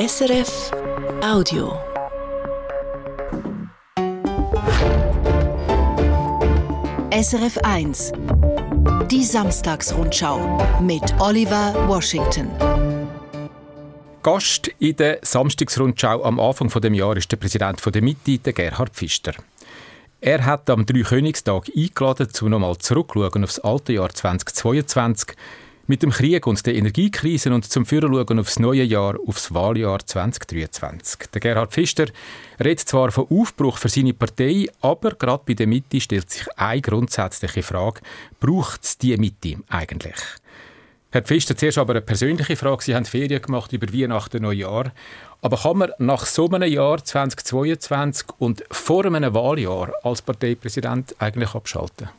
SRF Audio. SRF 1. Die Samstagsrundschau mit Oliver Washington. Gast in der Samstagsrundschau am Anfang des Jahres ist der Präsident der Mitte, Gerhard Pfister. Er hat am Dreikönigstag eingeladen, um nochmal zurückzuschauen auf das alte Jahr 2022 mit dem Krieg und der Energiekrise und zum Führen aufs neue Jahr, aufs Wahljahr 2023. Der Gerhard Pfister redet zwar von Aufbruch für seine Partei, aber gerade bei der Mitte stellt sich eine grundsätzliche Frage: Braucht es die Mitte eigentlich? Herr Pfister, zuerst aber eine persönliche Frage. Sie haben Ferien gemacht über Weihnachten, Neujahr. Aber kann man nach so einem Jahr 2022 und vor einem Wahljahr als Parteipräsident eigentlich abschalten?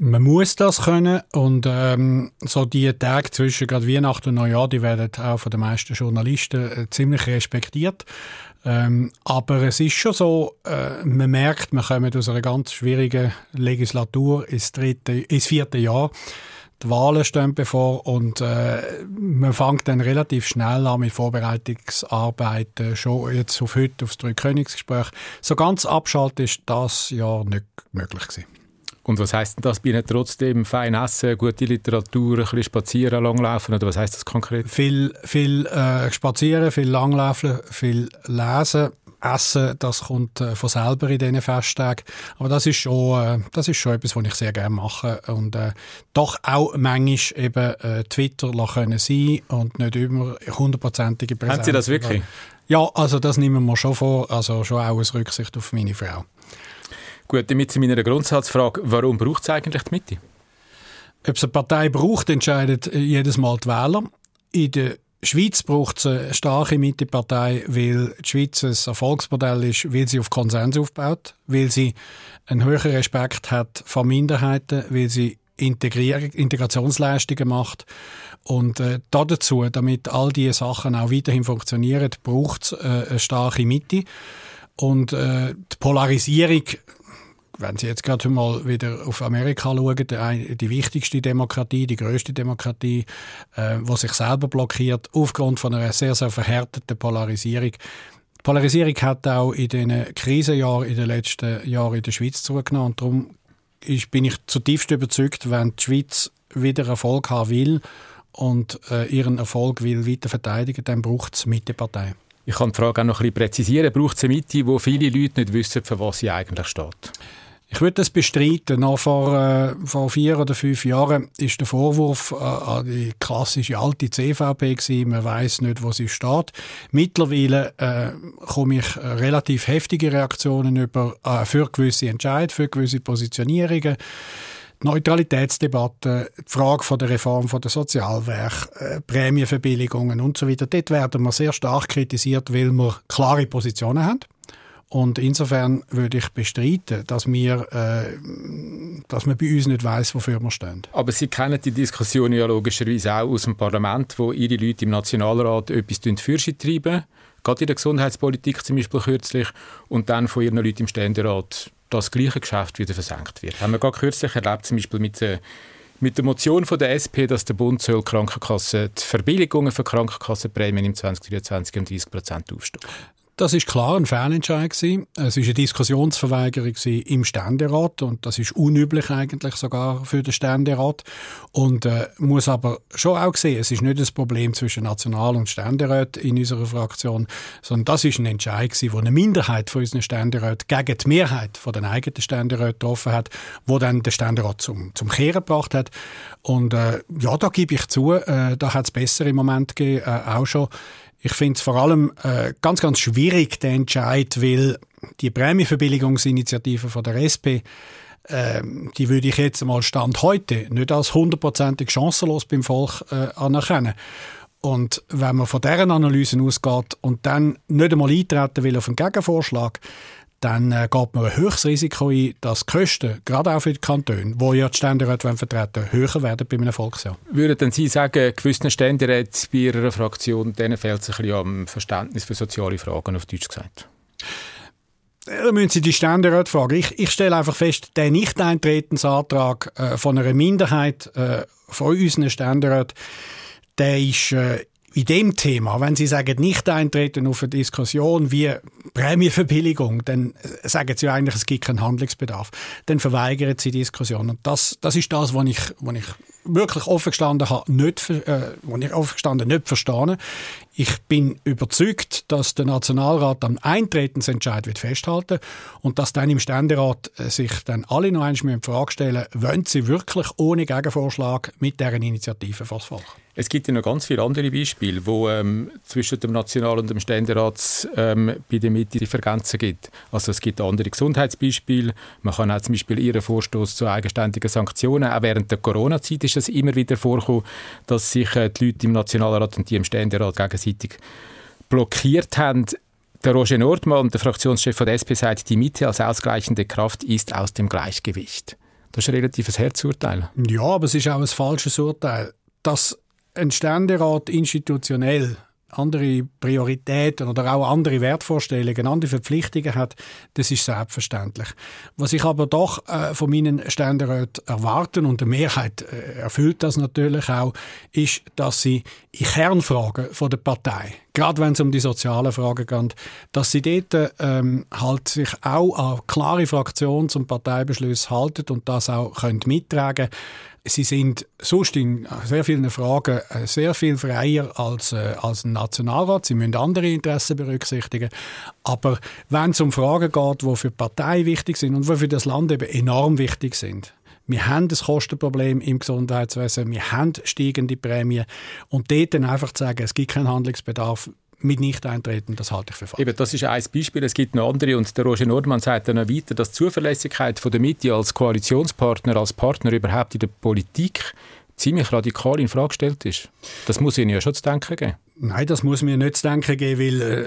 Man muss das können und ähm, so die Tage zwischen gerade Weihnachten und Neujahr, die werden auch von den meisten Journalisten äh, ziemlich respektiert. Ähm, aber es ist schon so, äh, man merkt, man kommt aus einer ganz schwierigen Legislatur ins, dritte, ins vierte Jahr. Die Wahlen stehen bevor und äh, man fängt dann relativ schnell an mit Vorbereitungsarbeiten, schon jetzt auf heute, aufs Dreikönigsgespräch. So ganz abschalten ist das ja nicht möglich gewesen. Und was heißt denn das bei Ihnen trotzdem? Fein essen, gute Literatur, ein bisschen spazieren, langlaufen? Oder was heißt das konkret? Viel, viel äh, spazieren, viel langlaufen, viel lesen. Essen, das kommt äh, von selber in diesen Festtagen. Aber das ist schon, äh, das ist schon etwas, was ich sehr gerne mache. Und äh, doch auch manchmal eben äh, Twitter können sein und nicht immer hundertprozentige Präsenz. Haben Sie das wirklich? Ja, also das nehmen wir schon vor. Also schon auch aus Rücksicht auf meine Frau. Gut, damit zu meiner Grundsatzfrage, warum braucht es eigentlich die Mitte? Ob es eine Partei braucht, entscheidet äh, jedes Mal die Wähler. In der Schweiz braucht es eine starke Mittepartei, weil die Schweiz ein Erfolgsmodell ist, weil sie auf Konsens aufbaut, weil sie einen höheren Respekt hat vor Minderheiten, weil sie Integrationsleistungen macht. Und äh, dazu, damit all diese Sachen auch weiterhin funktionieren, braucht es äh, eine starke Mitte. Und äh, die Polarisierung wenn Sie jetzt gerade mal wieder auf Amerika schauen, die, wichtigste Demokratie, die größte Demokratie, äh, wo sich selber blockiert aufgrund von einer sehr, sehr verhärteten Polarisierung. Die Polarisierung hat auch in den Krisenjahren in den letzten Jahren in der Schweiz zugenommen und darum ist, bin ich zutiefst überzeugt, wenn die Schweiz wieder Erfolg haben will und äh, ihren Erfolg will weiter verteidigen, dann braucht es Mittepartei. Ich kann die Frage auch noch ein bisschen präzisieren. Braucht es eine Mitte, wo viele Leute nicht wissen, für was sie eigentlich steht? Ich würde das bestreiten. Noch vor, äh, vor vier oder fünf Jahren ist der Vorwurf äh, an die klassische alte CVP gewesen. Man weiß nicht, wo sie steht. Mittlerweile äh, komme ich äh, relativ heftige Reaktionen über äh, für gewisse Entscheidungen, für gewisse Positionierungen. Die Neutralitätsdebatte, die Frage von der Reform von der Sozialwerk, äh, Prämienverbilligungen und so weiter. Dort werden wir sehr stark kritisiert, weil wir klare Positionen haben. Und insofern würde ich bestreiten, dass wir, äh, dass man bei uns nicht weiß, wofür wir stehen. Aber Sie kennen die Diskussion ja logischerweise auch aus dem Parlament, wo Ihre Leute im Nationalrat etwas für treiben, gerade in der Gesundheitspolitik zum Beispiel kürzlich, und dann von Ihren Leuten im Ständerat das gleiche Geschäft wieder versenkt wird. Haben wir gerade kürzlich erlebt, zum Beispiel mit der mit der Motion von der SP, dass der Bund soll Krankenkassen, die Verbilligungen für Krankenkassenprämien im 2023 um 30 Prozent aufstocken. Das ist klar ein Fehlentscheid gewesen. Es ist eine Diskussionsverweigerung im Ständerat und das ist unüblich eigentlich sogar für den Ständerat. Und äh, muss aber schon auch sehen, es ist nicht das Problem zwischen National- und Ständerat in unserer Fraktion, sondern das ist ein Entscheid gewesen, wo eine Minderheit von unseren Ständeräten gegen die Mehrheit von den eigenen Ständeräten getroffen hat, wo dann der Ständerat zum zum Kehren gebracht hat. Und äh, ja, da gebe ich zu, äh, da hat es besser im Moment gegeben, äh, auch schon ich finde es vor allem äh, ganz, ganz schwierig, den Entscheid, weil die Prämieverbilligungsinitiative von der SP, äh, die würde ich jetzt mal Stand heute nicht als hundertprozentig chancenlos beim Volk äh, anerkennen. Und wenn man von deren Analysen ausgeht und dann nicht einmal eintreten will auf einen Gegenvorschlag, dann äh, geht man ein höchstes Risiko ein, dass die Kosten, gerade auch für die Kantone, wo ja die Ständeräte vertreten höher werden bei einem Volksjahr. Würden denn Sie sagen, gewissen Ständeräten bei Ihrer Fraktion, denen fehlt es ein bisschen am Verständnis für soziale Fragen, auf Deutsch gesagt? Da müssen Sie die Ständeräte fragen. Ich, ich stelle einfach fest, der Nicht-Eintretensantrag äh, von einer Minderheit äh, von unseren Ständeräten, der ist äh, in dem Thema, wenn Sie sagen, nicht eintreten auf eine Diskussion wie Prämienverbilligung, dann sagen Sie eigentlich, es gibt keinen Handlungsbedarf. Dann verweigern Sie die Diskussion. Und das, das ist das, was ich, was ich wirklich offen gestanden habe, nicht, äh, was ich offen gestanden nicht verstehe. Ich bin überzeugt, dass der Nationalrat am Eintretensentscheid wird festhalten und dass dann im Ständerat äh, sich dann alle noch einmal in Frage stellen, wollen sie wirklich ohne Gegenvorschlag mit deren Initiative vors Volk? Es gibt ja noch ganz viele andere Beispiele, wo ähm, zwischen dem National- und dem Ständerat ähm, bei der Mitte Divergenzen gibt. Also es gibt andere Gesundheitsbeispiele. Man kann auch zum Beispiel Ihren Vorstoß zu eigenständigen Sanktionen. Auch während der Corona-Zeit ist es immer wieder vorgekommen, dass sich äh, die Leute im Nationalrat und die im Ständerat gegenseitig blockiert haben. Der Roger Nordmann, der Fraktionschef von der SP, sagt, die Mitte als ausgleichende Kraft ist aus dem Gleichgewicht. Das ist ein relatives Herzurteil. Ja, aber es ist auch ein falsches Urteil. Das ein Ständerat institutionell andere Prioritäten oder auch andere Wertvorstellungen, andere Verpflichtungen hat, das ist selbstverständlich. Was ich aber doch äh, von meinen Ständeräten erwarten, und die Mehrheit äh, erfüllt das natürlich auch, ist, dass sie in Kernfragen von der Partei, gerade wenn es um die sozialen Fragen geht, dass sie dort ähm, halt sich auch an klare Fraktions- und Parteibeschlüsse halten und das auch können mittragen Sie sind sonst in sehr vielen Fragen äh, sehr viel freier als, äh, als ein Nationalrat. Sie müssen andere Interessen berücksichtigen. Aber wenn es um Fragen geht, die für die Partei wichtig sind und die für das Land eben enorm wichtig sind, wir haben das Kostenproblem im Gesundheitswesen, wir haben steigende Prämien und dort dann einfach zu sagen, es gibt keinen Handlungsbedarf, mit Nicht-Eintreten, das halte ich für falsch. Eben, das ist ein Beispiel, es gibt noch andere und der Roger Nordmann sagt dann noch weiter, dass die Zuverlässigkeit von der Mitte als Koalitionspartner, als Partner überhaupt in der Politik ziemlich radikal in Frage gestellt ist. Das muss Ihnen ja schon zu denken geben. Nein, das muss mir nicht zu denken geben, weil äh,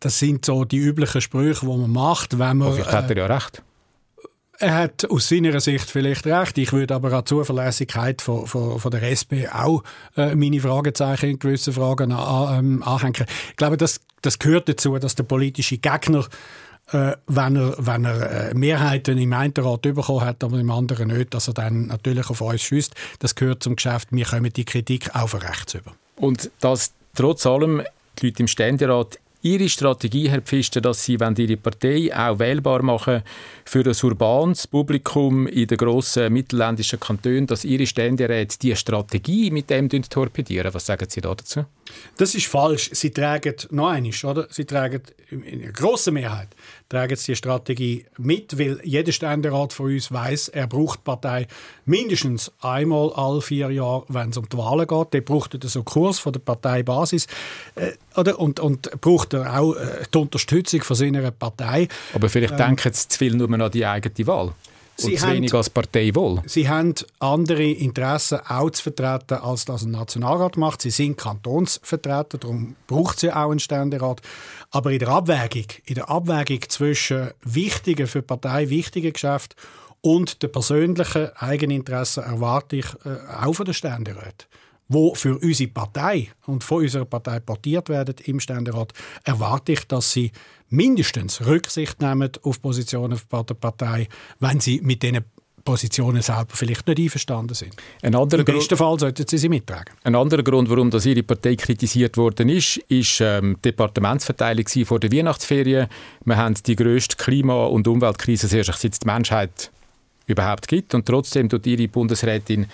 das sind so die üblichen Sprüche, die man macht, wenn man... vielleicht hat er ja recht. Er hat aus seiner Sicht vielleicht recht. Ich würde aber an die Zuverlässigkeit von, von, von der SP auch äh, meine Fragezeichen in gewissen Fragen an, ähm, anhängen. Ich glaube, das, das gehört dazu, dass der politische Gegner äh, wenn er, wenn er äh, Mehrheiten im einen Rat bekommen hat, aber im anderen nicht, dass er dann natürlich auf uns schießt. Das gehört zum Geschäft. Wir kommen die Kritik auch von rechts über. Und dass trotz allem die Leute im Ständerat Ihre Strategie, Herr Pfister, dass Sie Ihre Partei auch wählbar machen für ein urbanes Publikum in den grossen mittelländischen Kantonen, dass Ihre Ständeräte diese Strategie mit dem torpedieren. Was sagen Sie dazu? Das ist falsch. Sie tragen noch einmal, oder? Sie tragen in einer grossen Mehrheit tragen sie die Strategie mit, weil jeder Ständerat von uns weiß, er braucht die Partei mindestens einmal alle vier Jahre, wenn es um die Wahlen geht. Der braucht so einen Kurs von der Parteibasis äh, oder? Und, und braucht er auch äh, die Unterstützung von seiner Partei. Aber vielleicht ähm, denken sie zu viel nur an die eigene Wahl. Und Sie zu wenig haben, als Partei wohl. Sie haben andere Interessen auch zu vertreten, als das ein Nationalrat macht. Sie sind Kantonsvertreter, darum braucht sie auch einen Ständerat. Aber in der Abwägung, in der Abwägung zwischen wichtigen für die Partei wichtigen Geschäften und den persönlichen Eigeninteressen erwarte ich äh, auch von den Ständeräten wo für unsere Partei und von unserer Partei portiert werden im Ständerat, erwarte ich, dass sie mindestens Rücksicht nehmen auf Positionen der Partei, wenn sie mit diesen Positionen selber vielleicht nicht einverstanden sind. Ein Im besten Fall sollten sie sie mittragen. Ein anderer Grund, warum das Ihre Partei kritisiert worden ist, ist ähm, die Departementsverteilung vor der Weihnachtsferien. Wir haben die grösste Klima- und Umweltkrise, seit es die Menschheit überhaupt gibt. Und trotzdem tut Ihre Bundesrätin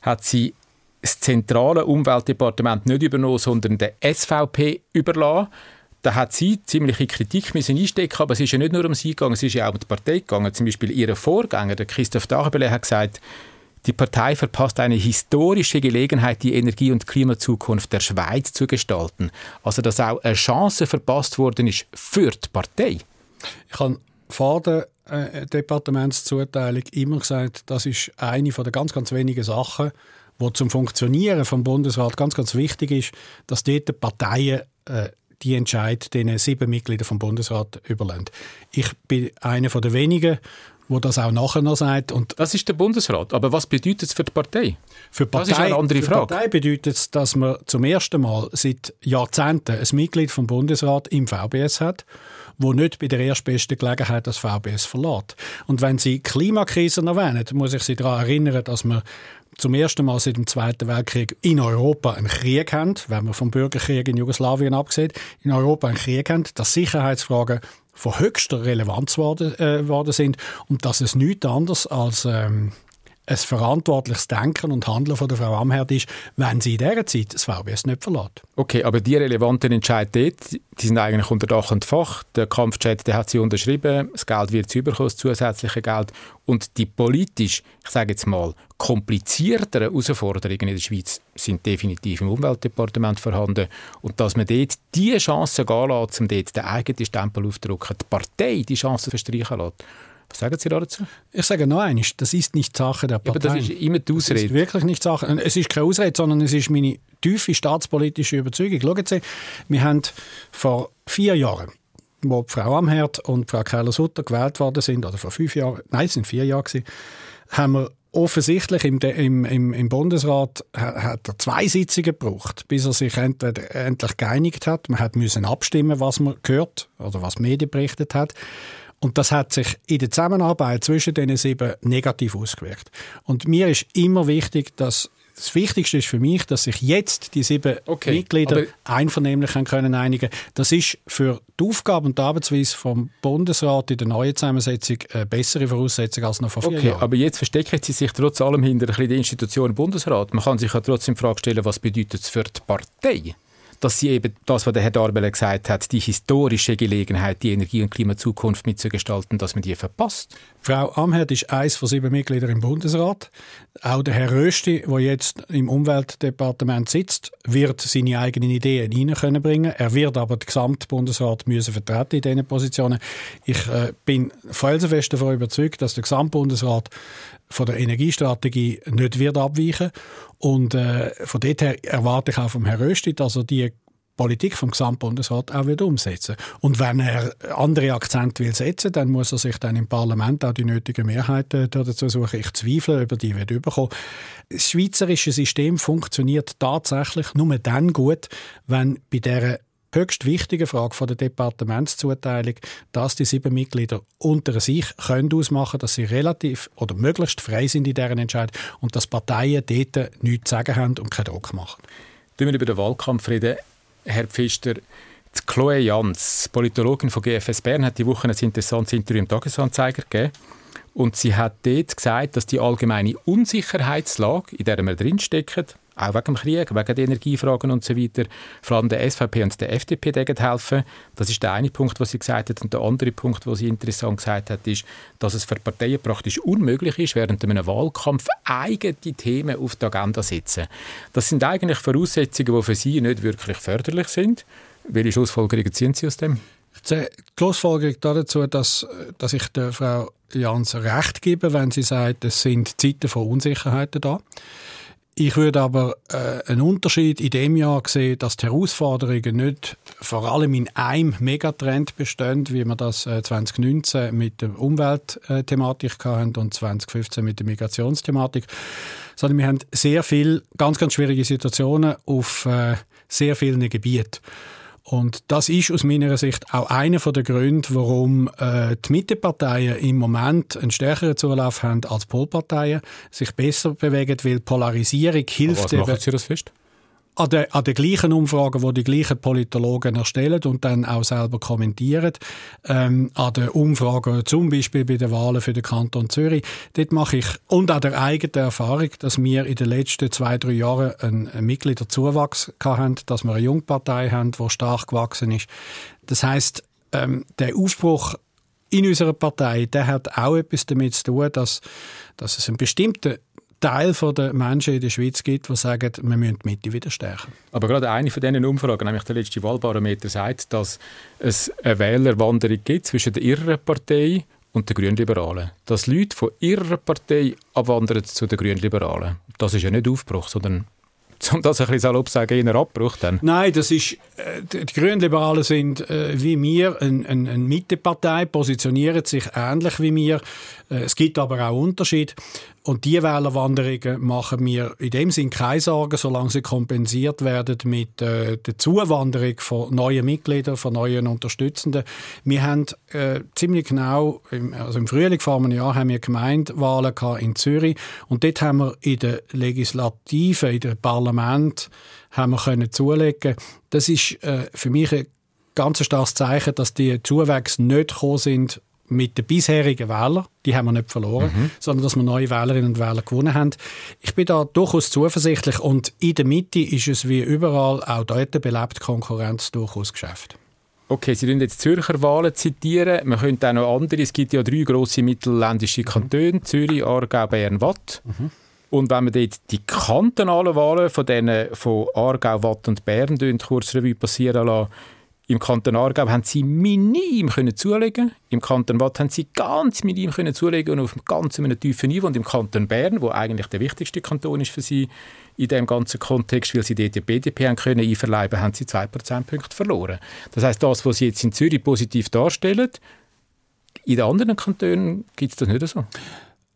hat sie das zentrale Umweltdepartement nicht übernommen, sondern der SVP überlassen. Da hat sie ziemliche Kritik müssen einstecken, aber es ist ja nicht nur um sie gegangen, es ist ja auch um die Partei gegangen. Zum Beispiel ihr Vorgänger, der Christoph Dachbele, hat gesagt, die Partei verpasst eine historische Gelegenheit, die Energie- und Klimazukunft der Schweiz zu gestalten. Also, dass auch eine Chance verpasst worden ist für die Partei. Ich habe vor der äh, Departementszuteilung immer gesagt, das ist eine von der ganz, ganz wenigen Sachen, wo zum Funktionieren vom Bundesrat ganz, ganz wichtig ist, dass dort die Parteien äh, die Entscheid den sieben Mitgliedern vom Bundesrat überlassen. Ich bin einer von der wenigen, wo das auch nachher noch sagt. Und das ist der Bundesrat. Aber was bedeutet es für die Partei? Für die Partei, das ist eine andere Frage. Für die Partei bedeutet es, dass man zum ersten Mal seit Jahrzehnten ein Mitglied vom Bundesrat im VBS hat wo nicht bei der erstbesten Gelegenheit das VBS verlässt. Und wenn Sie Klimakrise erwähnen, muss ich Sie daran erinnern, dass wir zum ersten Mal seit dem Zweiten Weltkrieg in Europa einen Krieg haben, wenn wir vom Bürgerkrieg in Jugoslawien abgesehen, in Europa einen Krieg haben, dass Sicherheitsfragen von höchster Relevanz worden, äh, worden sind und dass es nichts anderes als ähm, ein verantwortliches Denken und Handeln von der Frau Amherd ist, wenn sie in dieser Zeit das VBS nicht verlässt. Okay, aber die relevanten Entscheide dort, die sind eigentlich unter Dach und Fach. Der Kampfchat, der hat sie unterschrieben, das Geld wird zu überkommen, das zusätzliche Geld. Und die politisch, ich sage jetzt mal, komplizierteren Herausforderungen in der Schweiz sind definitiv im Umweltdepartement vorhanden. Und dass man dort die Chance gehen lässt, um dort den eigenen Stempel aufzudrücken, die Partei die Chance verstreichen lässt, was sagen Sie dazu? Ich sage noch eines, das ist nicht Sache der Partei. Ja, aber das ist immer die Ausrede. Das ist wirklich nicht Sache. Es ist keine Ausrede, sondern es ist meine tiefe staatspolitische Überzeugung. Schauen Sie, wir haben vor vier Jahren wo Frau Amherd und Frau Keller-Sutter gewählt worden sind, oder vor fünf Jahren, nein, es sind vier Jahre gewesen, haben wir offensichtlich im, im, im, im Bundesrat hat er zwei Sitzungen gebraucht, bis er sich entweder, endlich geeinigt hat. Man hat müssen abstimmen, was man gehört oder was Medien berichtet hat. Und das hat sich in der Zusammenarbeit zwischen den sieben negativ ausgewirkt. Und mir ist immer wichtig, dass das Wichtigste ist für mich, dass sich jetzt die sieben okay, Mitglieder einvernehmlich können einigen Das ist für die Aufgabe und die Arbeitsweise vom Bundesrat in der neuen Zusammensetzung eine bessere Voraussetzung als noch vor vier okay, Jahren. Aber jetzt verstecken Sie sich trotz allem hinter die Institution Bundesrat. Man kann sich ja trotzdem die Frage stellen, was bedeutet es für die Partei? Dass sie eben das, was der Herr Darbele gesagt hat, die historische Gelegenheit, die Energie- und Klimazukunft mitzugestalten, dass man die verpasst. Frau Amherd ist eines von sieben Mitgliedern im Bundesrat. Auch der Herr Rösti, der jetzt im Umweltdepartement sitzt, wird seine eigenen Ideen hineinbringen. Er wird aber den Gesamtbundesrat müssen vertreten in diesen Positionen. Ich äh, bin felsenfest davon überzeugt, dass der Gesamtbundesrat von der Energiestrategie nicht wird abweichen und äh, von dort her erwarte ich auch vom Herrn Rösti, dass er die Politik vom Gesamtbundesrat auch wird umsetzen Und wenn er andere Akzente will setzen, dann muss er sich dann im Parlament auch die nötigen Mehrheiten dazu suchen. Ich zweifle, über die wird überkommen. Das schweizerische System funktioniert tatsächlich nur dann gut, wenn bei der höchst wichtige Frage von der Departementszuteilung, dass die sieben Mitglieder unter sich können ausmachen, dass sie relativ oder möglichst frei sind in deren Entscheidung und dass Parteien dort nichts zu sagen haben und keinen Druck machen. Tun wir über den Wahlkampf reden. Herr Pfister, Chloe Jans, Politologin von GFS Bern, hat die Woche ein interessantes Interview im Tagesanzeiger gegeben. Und sie hat dort gesagt, dass die allgemeine Unsicherheitslage, in der wir drinstecken, auch wegen dem Krieg, wegen der Energiefragen und so weiter, vor allem der SVP und der FDP helfen. Das ist der eine Punkt, was sie gesagt hat. Und der andere Punkt, was sie interessant gesagt hat, ist, dass es für Parteien praktisch unmöglich ist, während einem Wahlkampf eigene Themen auf die Agenda zu setzen. Das sind eigentlich Voraussetzungen, die für sie nicht wirklich förderlich sind. Welche Schlussfolgerungen ziehen Sie aus dem? Die Schlussfolgerung dazu, dass, dass ich der Frau Jans recht gebe, wenn sie sagt, es sind Zeiten von Unsicherheiten da. Ich würde aber äh, einen Unterschied in dem Jahr sehen, dass die Herausforderungen nicht vor allem in einem Megatrend bestehen, wie wir das äh, 2019 mit der Umweltthematik hatten und 2015 mit der Migrationsthematik, sondern wir haben sehr viel ganz, ganz schwierige Situationen auf äh, sehr vielen Gebieten. Und das ist aus meiner Sicht auch einer der Gründe, warum äh, die Mitteparteien im Moment einen stärkeren Zulauf haben als Polparteien, sich besser bewegen, weil Polarisierung hilft. Aber was machen Sie das fest? An den, an den gleichen Umfragen, wo die gleichen Politologen erstellen und dann auch selber kommentieren, ähm, an den Umfragen zum Beispiel bei den Wahlen für den Kanton Zürich, dort mache ich, und an der eigenen Erfahrung, dass wir in den letzten zwei, drei Jahren einen, einen Mitgliederzuwachs haben, dass wir eine Jungpartei haben, die stark gewachsen ist. Das heißt, ähm, der Aufbruch in unserer Partei, der hat auch etwas damit zu tun, dass, dass es einen bestimmten Teil der Menschen in der Schweiz gibt, die sagen, wir müssen die Mitte wieder stärken. Aber gerade eine von diesen Umfragen, nämlich der letzte Wahlbarometer, sagt, dass es eine Wählerwanderung gibt zwischen der Irren Partei und den Grünliberalen. Dass Leute von ihrer Partei abwandern zu den Grünliberalen. Das ist ja nicht Aufbruch, sondern um das ein bisschen salopp zu sagen, eher Abbruch dann? Nein, das ist, äh, die Grünliberalen sind äh, wie wir eine ein, ein Mittepartei, positionieren sich ähnlich wie wir. Äh, es gibt aber auch Unterschiede. Und die Wählerwanderungen machen mir in dem Sinn keine Sorgen, solange sie kompensiert werden mit äh, der Zuwanderung von neuen Mitgliedern, von neuen Unterstützenden. Wir haben äh, ziemlich genau, im, also im Frühling vor einem Jahr, haben wir Gemeindewahlen in Zürich und dort haben wir in der Legislative, in dem Parlament, haben wir können zulegen. Das ist äh, für mich ein ganz starkes Zeichen, dass die Zuwächse nicht gekommen sind mit den bisherigen Wählern, die haben wir nicht verloren, mhm. sondern dass wir neue Wählerinnen und Wähler gewonnen haben. Ich bin da durchaus zuversichtlich und in der Mitte ist es wie überall, auch dort belebt Konkurrenz durchaus Geschäft. Okay, Sie jetzt Zürcher Wahlen zitieren. Man könnte auch noch andere. Es gibt ja drei grosse mittelländische Kantone: mhm. Zürich, Aargau, Bern, Watt. Mhm. Und wenn man dort die kantonalen Wahlen von, denen, von Aargau, Watt und Bern kurz Revue passieren lassen, im Kanton Aargau haben sie minim können zulegen. Im Kanton Watt haben sie ganz minim können zulegen und auf einem ganz einem tiefen Niveau. Und im Kanton Bern, wo eigentlich der wichtigste Kanton ist für sie in dem ganzen Kontext, weil sie dort die BDP haben können einverleiben, haben sie zwei Prozentpunkte verloren. Das heißt, das, was sie jetzt in Zürich positiv darstellen, in den anderen Kantonen gibt es das nicht so.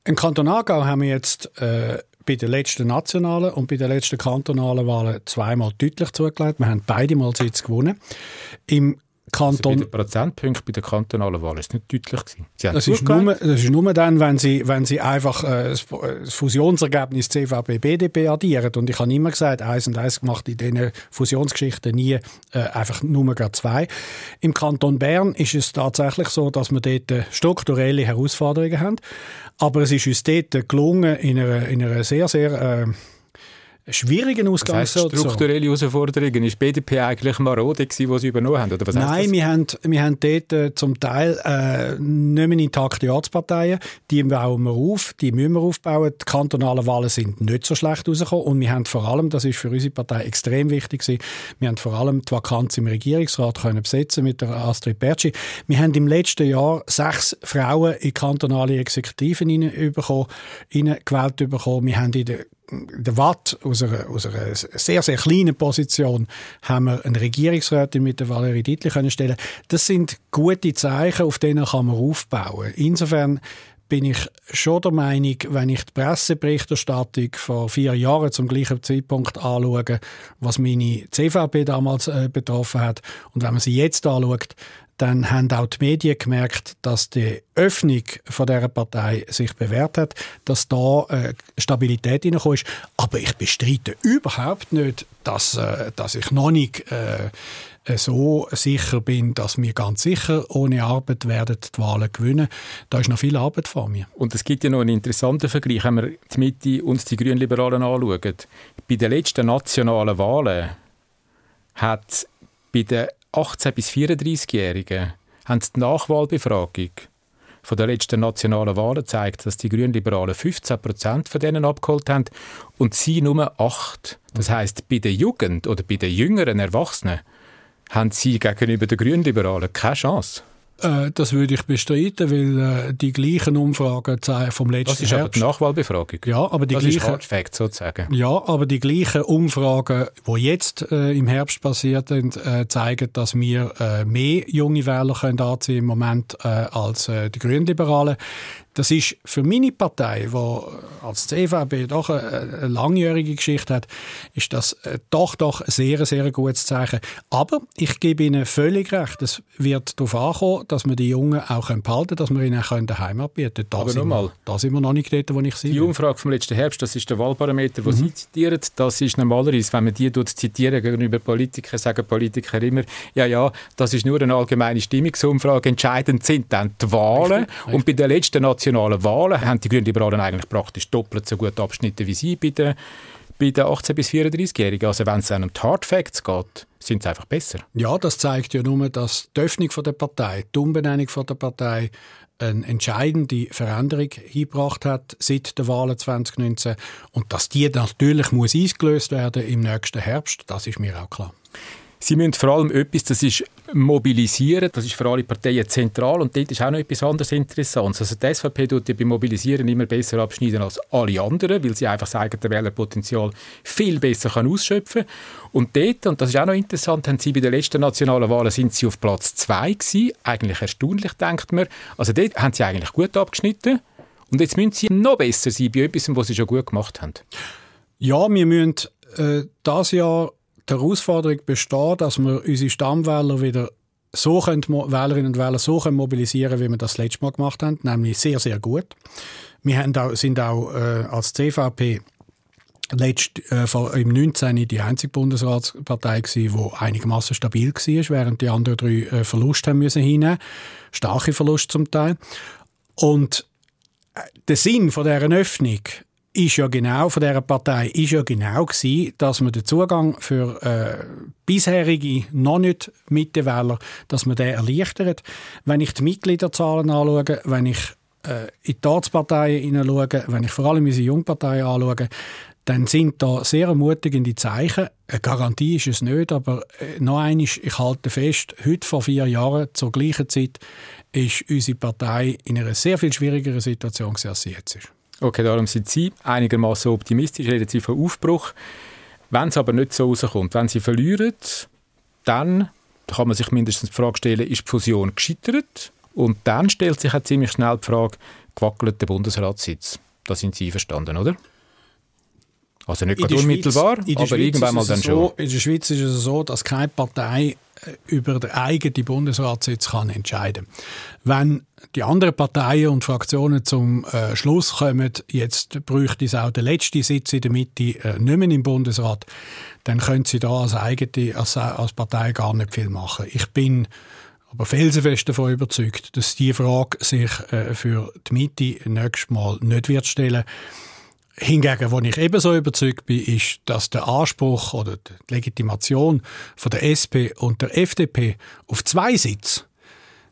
Im Kanton Aargau haben wir jetzt äh, bei den letzten nationalen und bei den letzten kantonalen Wahlen zweimal deutlich zugelegt. Wir haben beide Mal Sitz gewonnen. Im Kanton. Also bei den Prozentpunkten bei der kantonalen Wahl ist nicht deutlich gewesen. das, ist nur, das ist nur dann, wenn Sie, wenn Sie einfach äh, das Fusionsergebnis CVP-BDP addieren. Und ich habe immer gesagt, eins und eins gemacht in diesen Fusionsgeschichten nie äh, einfach nur zwei. Im Kanton Bern ist es tatsächlich so, dass wir dort äh, strukturelle Herausforderungen haben. Aber es ist uns dort gelungen, in einer, in einer sehr, sehr äh, schwierigen Ausgangssituation. Das strukturelle Herausforderungen. Ist BDP eigentlich marode gewesen, die sie übernommen haben? Oder was Nein, wir haben, wir haben dort äh, zum Teil äh, nicht mehr intakte Ortsparteien. Die bauen wir auf, die müssen wir aufbauen. Die kantonalen Wahlen sind nicht so schlecht rausgekommen. Und wir haben vor allem, das ist für unsere Partei extrem wichtig gewesen, wir haben vor allem die Vakanz im Regierungsrat können besetzen mit der Astrid Bertschi. Wir haben im letzten Jahr sechs Frauen in kantonale Exekutiven gewählt bekommen. Wir haben in der der Watt aus einer, aus einer sehr, sehr kleinen Position haben wir einen Regierungsrätin mit der Valerie Dietli können stellen. Das sind gute Zeichen, auf denen kann man aufbauen. Insofern bin ich schon der Meinung, wenn ich die Presseberichterstattung vor vier Jahren zum gleichen Zeitpunkt anschaue, was meine CVP damals äh, betroffen hat, und wenn man sie jetzt anschaut, dann haben auch die Medien gemerkt, dass die Öffnung von dieser Partei sich bewährt hat, dass da äh, Stabilität hineingekommen ist. Aber ich bestreite überhaupt nicht, dass, äh, dass ich noch nicht äh, so sicher bin, dass wir ganz sicher ohne Arbeit werden die Wahlen gewinnen. Da ist noch viel Arbeit vor mir. Und es gibt ja noch einen interessanten Vergleich, wenn wir die Mitte und die Grünliberalen anschauen. Bei den letzten nationalen Wahlen hat bei den 18- bis 34-Jährigen haben die Nachwahlbefragung von der letzten nationalen Wahlen gezeigt, dass die Grünliberalen 15 Prozent von denen abgeholt haben und sie nur 8. Das heißt, bei der Jugend oder bei den jüngeren Erwachsenen haben sie gegenüber den Grünliberalen keine Chance. Äh, das würde ich bestreiten, weil äh, die gleichen Umfragen vom letzten Das ist aber die Nachwahlbefragung. Ja, aber die das gleichen, ist Hard Fact sozusagen. Ja, aber die gleichen Umfragen, die jetzt äh, im Herbst passiert sind, äh, zeigen, dass wir mehr junge Wähler können anziehen im Moment als die Grünliberalen. Das ist für meine Partei, die als CVB doch eine, eine, langjährige Geschichte hat, ist das äh, doch doch ein sehr, sehr gutes Zeichen. Aber ich gebe Ihnen völlig recht, es wird darauf ankommen, dass wir die Jungen auch behalten können, dass wir ihnen auch eine Heimat bieten können. Aber nochmal. Da sind wir noch nicht dort, wo ich sie Die Umfrage vom letzten Herbst, das ist der Wahlparameter, den mhm. Sie zitieren. Das ist normalerweise, wenn man die zitieren gegenüber Politikern, sagen Politiker immer, ja, ja, das ist nur eine allgemeine Stimmungsumfrage. Entscheidend sind dann die Wahlen. Richtig, richtig. Und bei der letzten Nation nationalen Wahlen haben die Grünliberalen eigentlich praktisch doppelt so gut abgeschnitten wie sie bei den, bei den 18- bis 34-Jährigen. Also wenn es um die Hard Facts geht, sind sie einfach besser. Ja, das zeigt ja nur, dass die Öffnung von der Partei, die Umbenennung von der Partei eine entscheidende Veränderung hingebracht hat seit der Wahlen 2019 und dass die natürlich muss eingelöst werden im nächsten Herbst, das ist mir auch klar. Sie müssen vor allem etwas, das ist mobilisieren, das ist für alle Parteien zentral und dort ist auch noch etwas anderes Interessantes. Also die SVP tut ja beim Mobilisieren immer besser abschneiden als alle anderen, weil sie einfach sagen, der Wählerpotenzial viel besser kann ausschöpfen Und dort, und das ist auch noch interessant, haben sie bei den letzten nationalen Wahlen sind sie auf Platz zwei gewesen. Eigentlich erstaunlich, denkt man. Also dort haben sie eigentlich gut abgeschnitten. Und jetzt müssen sie noch besser sein bei etwas, was sie schon gut gemacht haben. Ja, wir müssen äh, das Jahr die Herausforderung bestehen, dass wir unsere Stammwähler wieder so können, Wählerinnen und Wähler so können mobilisieren wie wir das letzte Mal gemacht haben, nämlich sehr, sehr gut. Wir haben auch, sind auch äh, als CVP letzt, äh, im 19. die einzige Bundesratspartei gewesen, die einigermaßen stabil war, während die anderen drei äh, Verluste haben müssen hinnehmen. Starke Verluste zum Teil. Und äh, der Sinn von dieser Öffnung ist ja genau, von dieser Partei ist ja genau gewesen, dass man den Zugang für äh, bisherige, noch nicht Mittenwähler, dass man den erleichtert. Wenn ich die Mitgliederzahlen anschaue, wenn ich äh, in die Staatsparteien hineinschaue, wenn ich vor allem unsere Jungparteien anschaue, dann sind da sehr ermutigende Zeichen. Eine Garantie ist es nicht, aber äh, noch eines, ich halte fest, heute vor vier Jahren zur gleichen Zeit ist unsere Partei in einer sehr viel schwierigeren Situation, als sie jetzt ist. Okay, darum sind Sie einigermaßen optimistisch, reden Sie von Aufbruch. Wenn es aber nicht so rauskommt, wenn Sie verlieren, dann kann man sich mindestens die Frage stellen, ist die Fusion gescheitert? Und dann stellt sich auch ziemlich schnell die Frage, gewackelt der Bundesratssitz? Da sind Sie einverstanden, oder? Also nicht gerade unmittelbar, aber Schweiz irgendwann mal dann so, schon. In der Schweiz ist es so, dass keine Partei äh, über den eigenen Bundesratssitz kann entscheiden Wenn die anderen Parteien und Fraktionen zum äh, Schluss kommen, jetzt bräuchte es auch der letzte Sitz in der Mitte äh, nicht mehr im Bundesrat, dann können sie da als eigene, als, als Partei gar nicht viel machen. Ich bin aber felsenfest davon überzeugt, dass die Frage sich äh, für die Mitte nächstes Mal nicht wird stellen wird Hingegen, wo ich ebenso überzeugt bin, ist, dass der Anspruch oder die Legitimation von der SP und der FDP auf zwei Sitze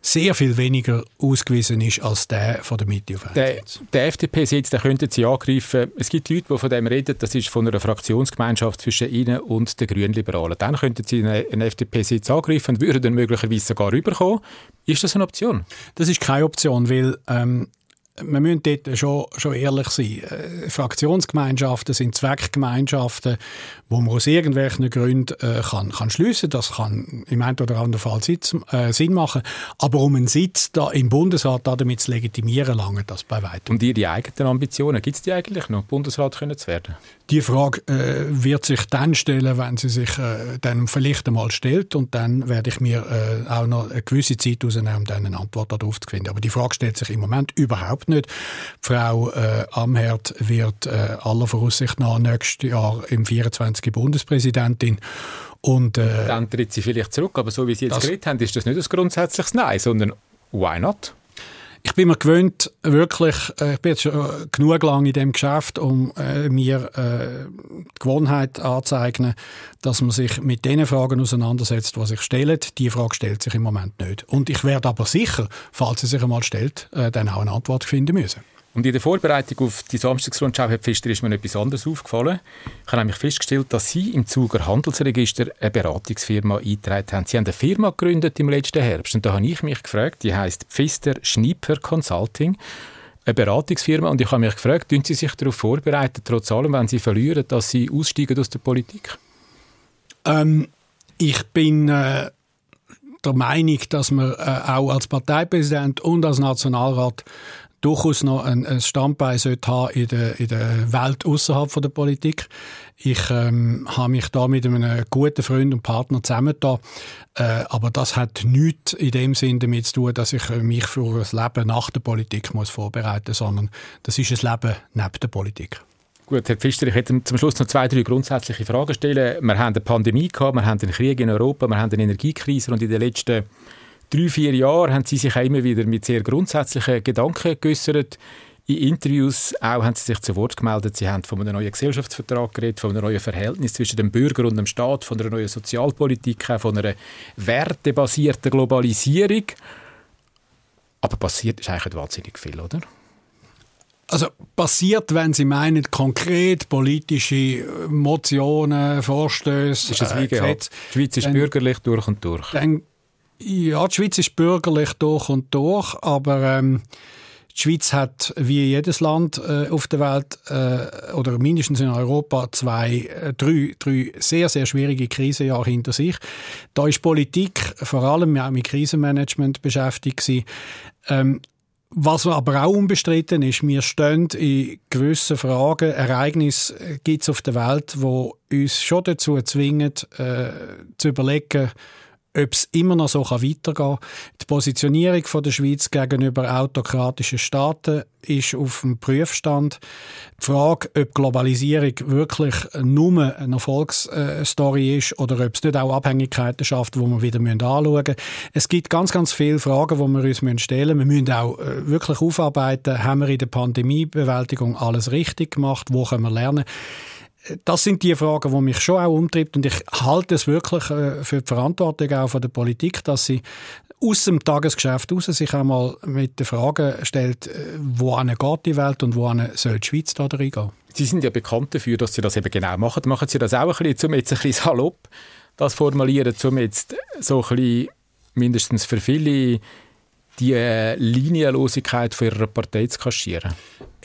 sehr viel weniger ausgewiesen ist als der von der Mitte auf der, der FDP-Sitz, den könnten Sie angreifen. Es gibt Leute, die von dem reden, das ist von einer Fraktionsgemeinschaft zwischen Ihnen und den Grünliberalen. Dann könnten Sie einen, FDP-Sitz angreifen und würden dann möglicherweise sogar rüberkommen. Ist das eine Option? Das ist keine Option, weil ähm, wir müssen dort schon, schon ehrlich sein. Äh, Fraktionsgemeinschaften sind Zweckgemeinschaften, wo man aus irgendwelchen Gründen äh, kann, kann schliessen. Das kann im einen oder anderen Fall Sitz, äh, Sinn machen. Aber um einen Sitz da im Bundesrat damit zu legitimieren, lange das bei weitem. Und Ihre eigenen Ambitionen, gibt es die eigentlich noch, Bundesrat können zu werden? Die Frage äh, wird sich dann stellen, wenn sie sich äh, dann vielleicht einmal stellt und dann werde ich mir äh, auch noch eine gewisse Zeit rausnehmen, um dann eine Antwort darauf zu finden. Aber die Frage stellt sich im Moment überhaupt nicht. Frau äh, Amherd wird äh, aller Voraussicht nach nächstes Jahr im 24. Bundespräsidentin und, äh, dann tritt sie vielleicht zurück, aber so wie Sie jetzt geredet haben, ist das nicht ein grundsätzliches Nein, sondern why not? Ich bin mir gewöhnt, wirklich, äh, ich bin jetzt schon äh, genug lang in dem Geschäft, um äh, mir äh, die Gewohnheit anzueignen, dass man sich mit den Fragen auseinandersetzt, die sich stellen. Die Frage stellt sich im Moment nicht. Und ich werde aber sicher, falls sie sich einmal stellt, äh, dann auch eine Antwort finden müssen. Und in der Vorbereitung auf die Samstagsrundschau Herr Pfister ist mir etwas anderes aufgefallen. Ich habe nämlich festgestellt, dass Sie im Zuger Handelsregister eine Beratungsfirma eingetragen haben. Sie haben eine Firma gegründet im letzten Herbst und da habe ich mich gefragt, die heißt Pfister Schnieper Consulting, eine Beratungsfirma und ich habe mich gefragt, tun Sie sich darauf vorbereiten, trotz allem, wenn Sie verlieren, dass Sie aussteigen aus der Politik? Ähm, ich bin äh, der Meinung, dass man äh, auch als Parteipräsident und als Nationalrat durchaus noch ein, ein Standbein sollte haben in der, in der Welt außerhalb der Politik. Ich ähm, habe mich da mit einem guten Freund und Partner zusammengetan, äh, aber das hat nichts in dem Sinn damit zu tun, dass ich mich für ein Leben nach der Politik muss vorbereiten muss, sondern das ist ein Leben neben der Politik. Gut, Herr Pfister, ich hätte zum Schluss noch zwei, drei grundsätzliche Fragen stellen. Wir haben eine Pandemie gehabt, wir haben einen Krieg in Europa, wir haben eine Energiekrise und in den letzten drei, vier Jahren haben Sie sich auch immer wieder mit sehr grundsätzlichen Gedanken geäußert. In Interviews auch haben Sie sich zu Wort gemeldet. Sie haben von einem neuen Gesellschaftsvertrag geredet, von einem neuen Verhältnis zwischen dem Bürger und dem Staat, von einer neuen Sozialpolitik, von einer wertebasierten Globalisierung. Aber passiert ist eigentlich wahnsinnig viel, oder? Also passiert, wenn Sie meinen, konkret politische Motionen, Vorstöße, ist das äh, Die Schweiz ist dann, bürgerlich durch und durch. Dann ja, die Schweiz ist bürgerlich durch und durch, aber ähm, die Schweiz hat wie jedes Land äh, auf der Welt äh, oder mindestens in Europa zwei, äh, drei, drei sehr, sehr schwierige Krisenjahre hinter sich. Da ist Politik vor allem auch mit Krisenmanagement beschäftigt. Ähm, Was aber auch unbestritten ist, wir stehen in gewissen Fragen, Ereignissen gibt es auf der Welt, wo uns schon dazu zwingen, äh, zu überlegen, ob es immer noch so weitergehen kann. Die Positionierung der Schweiz gegenüber autokratischen Staaten ist auf dem Prüfstand. Die Frage, ob Globalisierung wirklich nur eine Erfolgsstory ist oder ob es nicht auch Abhängigkeiten schafft, die wir wieder anschauen müssen. Es gibt ganz, ganz viele Fragen, die wir uns stellen müssen. Wir müssen auch äh, wirklich aufarbeiten, haben wir in der Pandemiebewältigung alles richtig gemacht, wo können wir lernen das sind die Fragen, die mich schon auch umtreibt und ich halte es wirklich äh, für die Verantwortung auch von der Politik, dass sie aus dem Tagesgeschäft raus sich einmal mit der Frage stellt, äh, wo geht die Welt und wo soll die Schweiz da reingehen. Sie sind ja bekannt dafür, dass Sie das eben genau machen. Machen Sie das auch ein bisschen, um jetzt ein bisschen salopp das formulieren, um jetzt so ein bisschen mindestens für viele die äh, Linienlosigkeit von ihrer Partei zu kaschieren?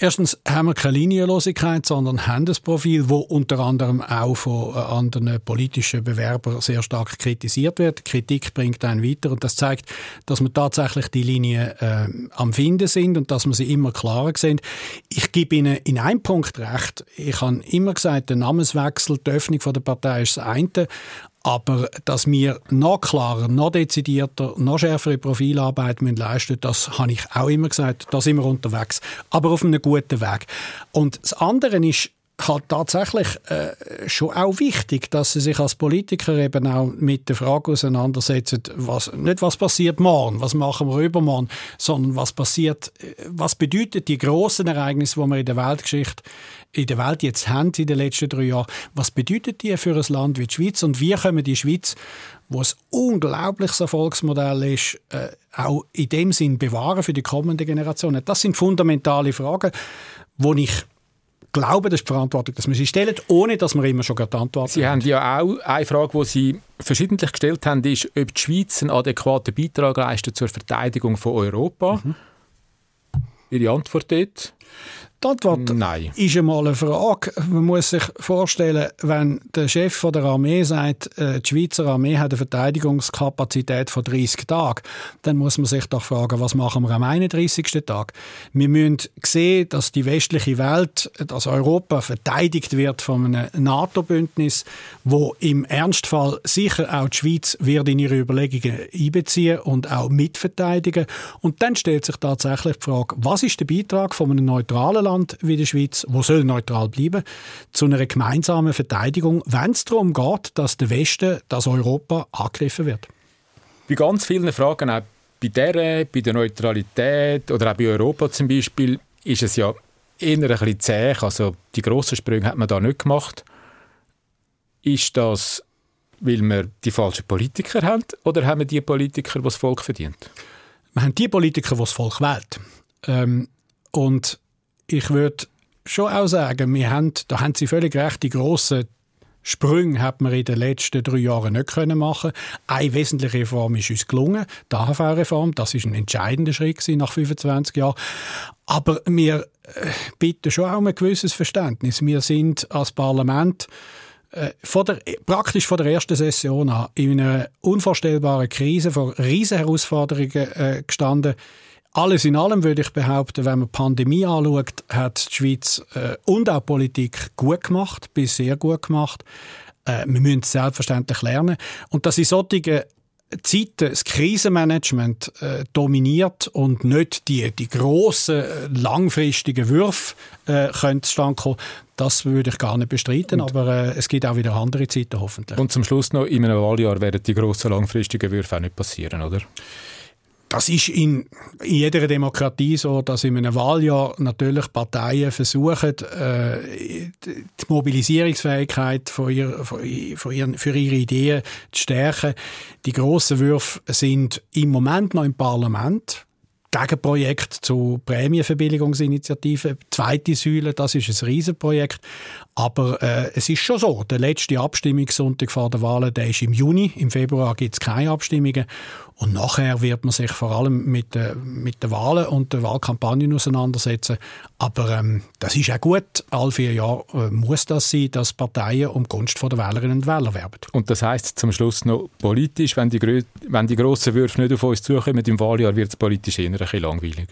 Erstens haben wir keine Linienlosigkeit, sondern haben ein Profil, das unter anderem auch von äh, anderen politischen Bewerbern sehr stark kritisiert wird. Kritik bringt einen weiter und das zeigt, dass wir tatsächlich die Linie äh, am Finden sind und dass wir sie immer klarer sehen. Ich gebe Ihnen in einem Punkt recht. Ich habe immer gesagt, der Namenswechsel, die Öffnung der Partei ist das eine, aber dass wir noch klarer, noch dezidierter, noch schärfere Profilarbeit müssen leisten das habe ich auch immer gesagt. Da sind wir unterwegs. Aber auf einem guten Weg. Und das andere ist, halt tatsächlich äh, schon auch wichtig, dass sie sich als Politiker eben auch mit der Frage auseinandersetzen, was, nicht was passiert morgen, was machen wir übermorgen, sondern was passiert, äh, was bedeutet die großen Ereignisse, die wir in der Weltgeschichte in der Welt jetzt haben in den letzten drei Jahren, was bedeutet die für ein Land wie die Schweiz und wie können die Schweiz, wo ein unglaubliches Erfolgsmodell ist, äh, auch in dem Sinn bewahren für die kommenden Generationen? Das sind fundamentale Fragen, wo ich glaube, das ist die Verantwortung, dass man sie stellt, ohne dass man immer schon die Antwort Sie haben ja auch eine Frage, die Sie verschiedentlich gestellt haben, ist, ob die Schweiz einen adäquaten Beitrag leistet zur Verteidigung von Europa. Mhm. Ihre Antwort dort? Die Antwort Nein. ist einmal eine Frage. Man muss sich vorstellen, wenn der Chef der Armee sagt, äh, die Schweizer Armee hat eine Verteidigungskapazität von 30 Tagen, dann muss man sich doch fragen, was machen wir am 31. Tag? Wir müssen sehen, dass die westliche Welt, dass Europa verteidigt wird von einem NATO-Bündnis, wo im Ernstfall sicher auch die Schweiz wird in ihre Überlegungen einbeziehen und auch mitverteidigen. Und dann stellt sich tatsächlich die Frage, was ist der Beitrag von einem neutralen Land wie der Schweiz, wo soll neutral bleiben, zu einer gemeinsamen Verteidigung, wenn es darum geht, dass der Westen, dass Europa angegriffen wird. Bei ganz vielen Fragen, auch bei der, bei der Neutralität oder auch bei Europa zum Beispiel, ist es ja eher ein bisschen zäh. Also die grossen Sprünge hat man da nicht gemacht. Ist das, weil wir die falschen Politiker haben oder haben wir die Politiker, die das Volk verdient? Wir haben die Politiker, die das Volk wählt. Ähm, und ich würde schon auch sagen, wir haben, da haben Sie völlig recht, die grossen Sprünge hat man in den letzten drei Jahren nicht können machen. Eine wesentliche Reform ist uns gelungen, die AHV-Reform. Das ist ein entscheidender Schritt nach 25 Jahren. Aber wir äh, bitten schon auch um ein gewisses Verständnis. Wir sind als Parlament äh, von der, praktisch von der ersten Session an in einer unvorstellbaren Krise vor riesen Herausforderungen äh, gestanden. Alles in allem würde ich behaupten, wenn man die Pandemie anschaut, hat die Schweiz äh, und auch die Politik gut gemacht, bis sehr gut gemacht. Äh, wir müssen es selbstverständlich lernen. Und dass in solchen Zeiten das Krisenmanagement äh, dominiert und nicht die, die grossen, äh, langfristigen Würfe äh, können zustande kommen, das würde ich gar nicht bestreiten, und, aber äh, es gibt auch wieder andere Zeiten hoffentlich. Und zum Schluss noch, in einem Wahljahr werden die grossen, langfristigen Würfe auch nicht passieren, oder? Das ist in, jeder Demokratie so, dass in einem Wahljahr natürlich Parteien versuchen, äh, die Mobilisierungsfähigkeit für ihre Ideen zu stärken. Die grossen Würfe sind im Moment noch im Parlament. Gegenprojekt zu Prämienverbilligungsinitiativen, zweite Säule, das ist ein Riesenprojekt. Aber äh, es ist schon so, der letzte Abstimmungssonntag vor der Wahlen, der ist im Juni. Im Februar gibt es keine Abstimmungen. Und nachher wird man sich vor allem mit, äh, mit den Wahlen und der Wahlkampagne auseinandersetzen. Aber ähm, das ist auch gut. Alle vier Jahre äh, muss das sein, dass Parteien um die Gunst der Wählerinnen und Wähler werben. Und das heißt zum Schluss noch politisch, wenn die, wenn die grossen Würfe nicht auf uns zukommen im Wahljahr, wird es politisch eher ein bisschen langweilig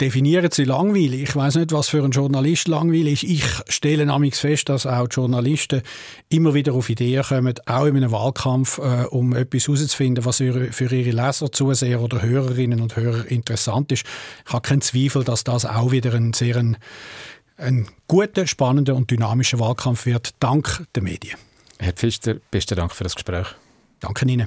definieren Sie langweilig. Ich weiß nicht, was für ein Journalist langweilig ist. Ich stelle nämlich fest, dass auch Journalisten immer wieder auf Ideen kommen, auch in einem Wahlkampf, äh, um etwas herauszufinden, was für ihre Leser, Zuseher oder Hörerinnen und Hörer interessant ist. Ich habe keinen Zweifel, dass das auch wieder ein sehr ein, ein guter, spannender und dynamischer Wahlkampf wird, dank der Medien. Herr Pfister, besten Dank für das Gespräch. Danke Ihnen.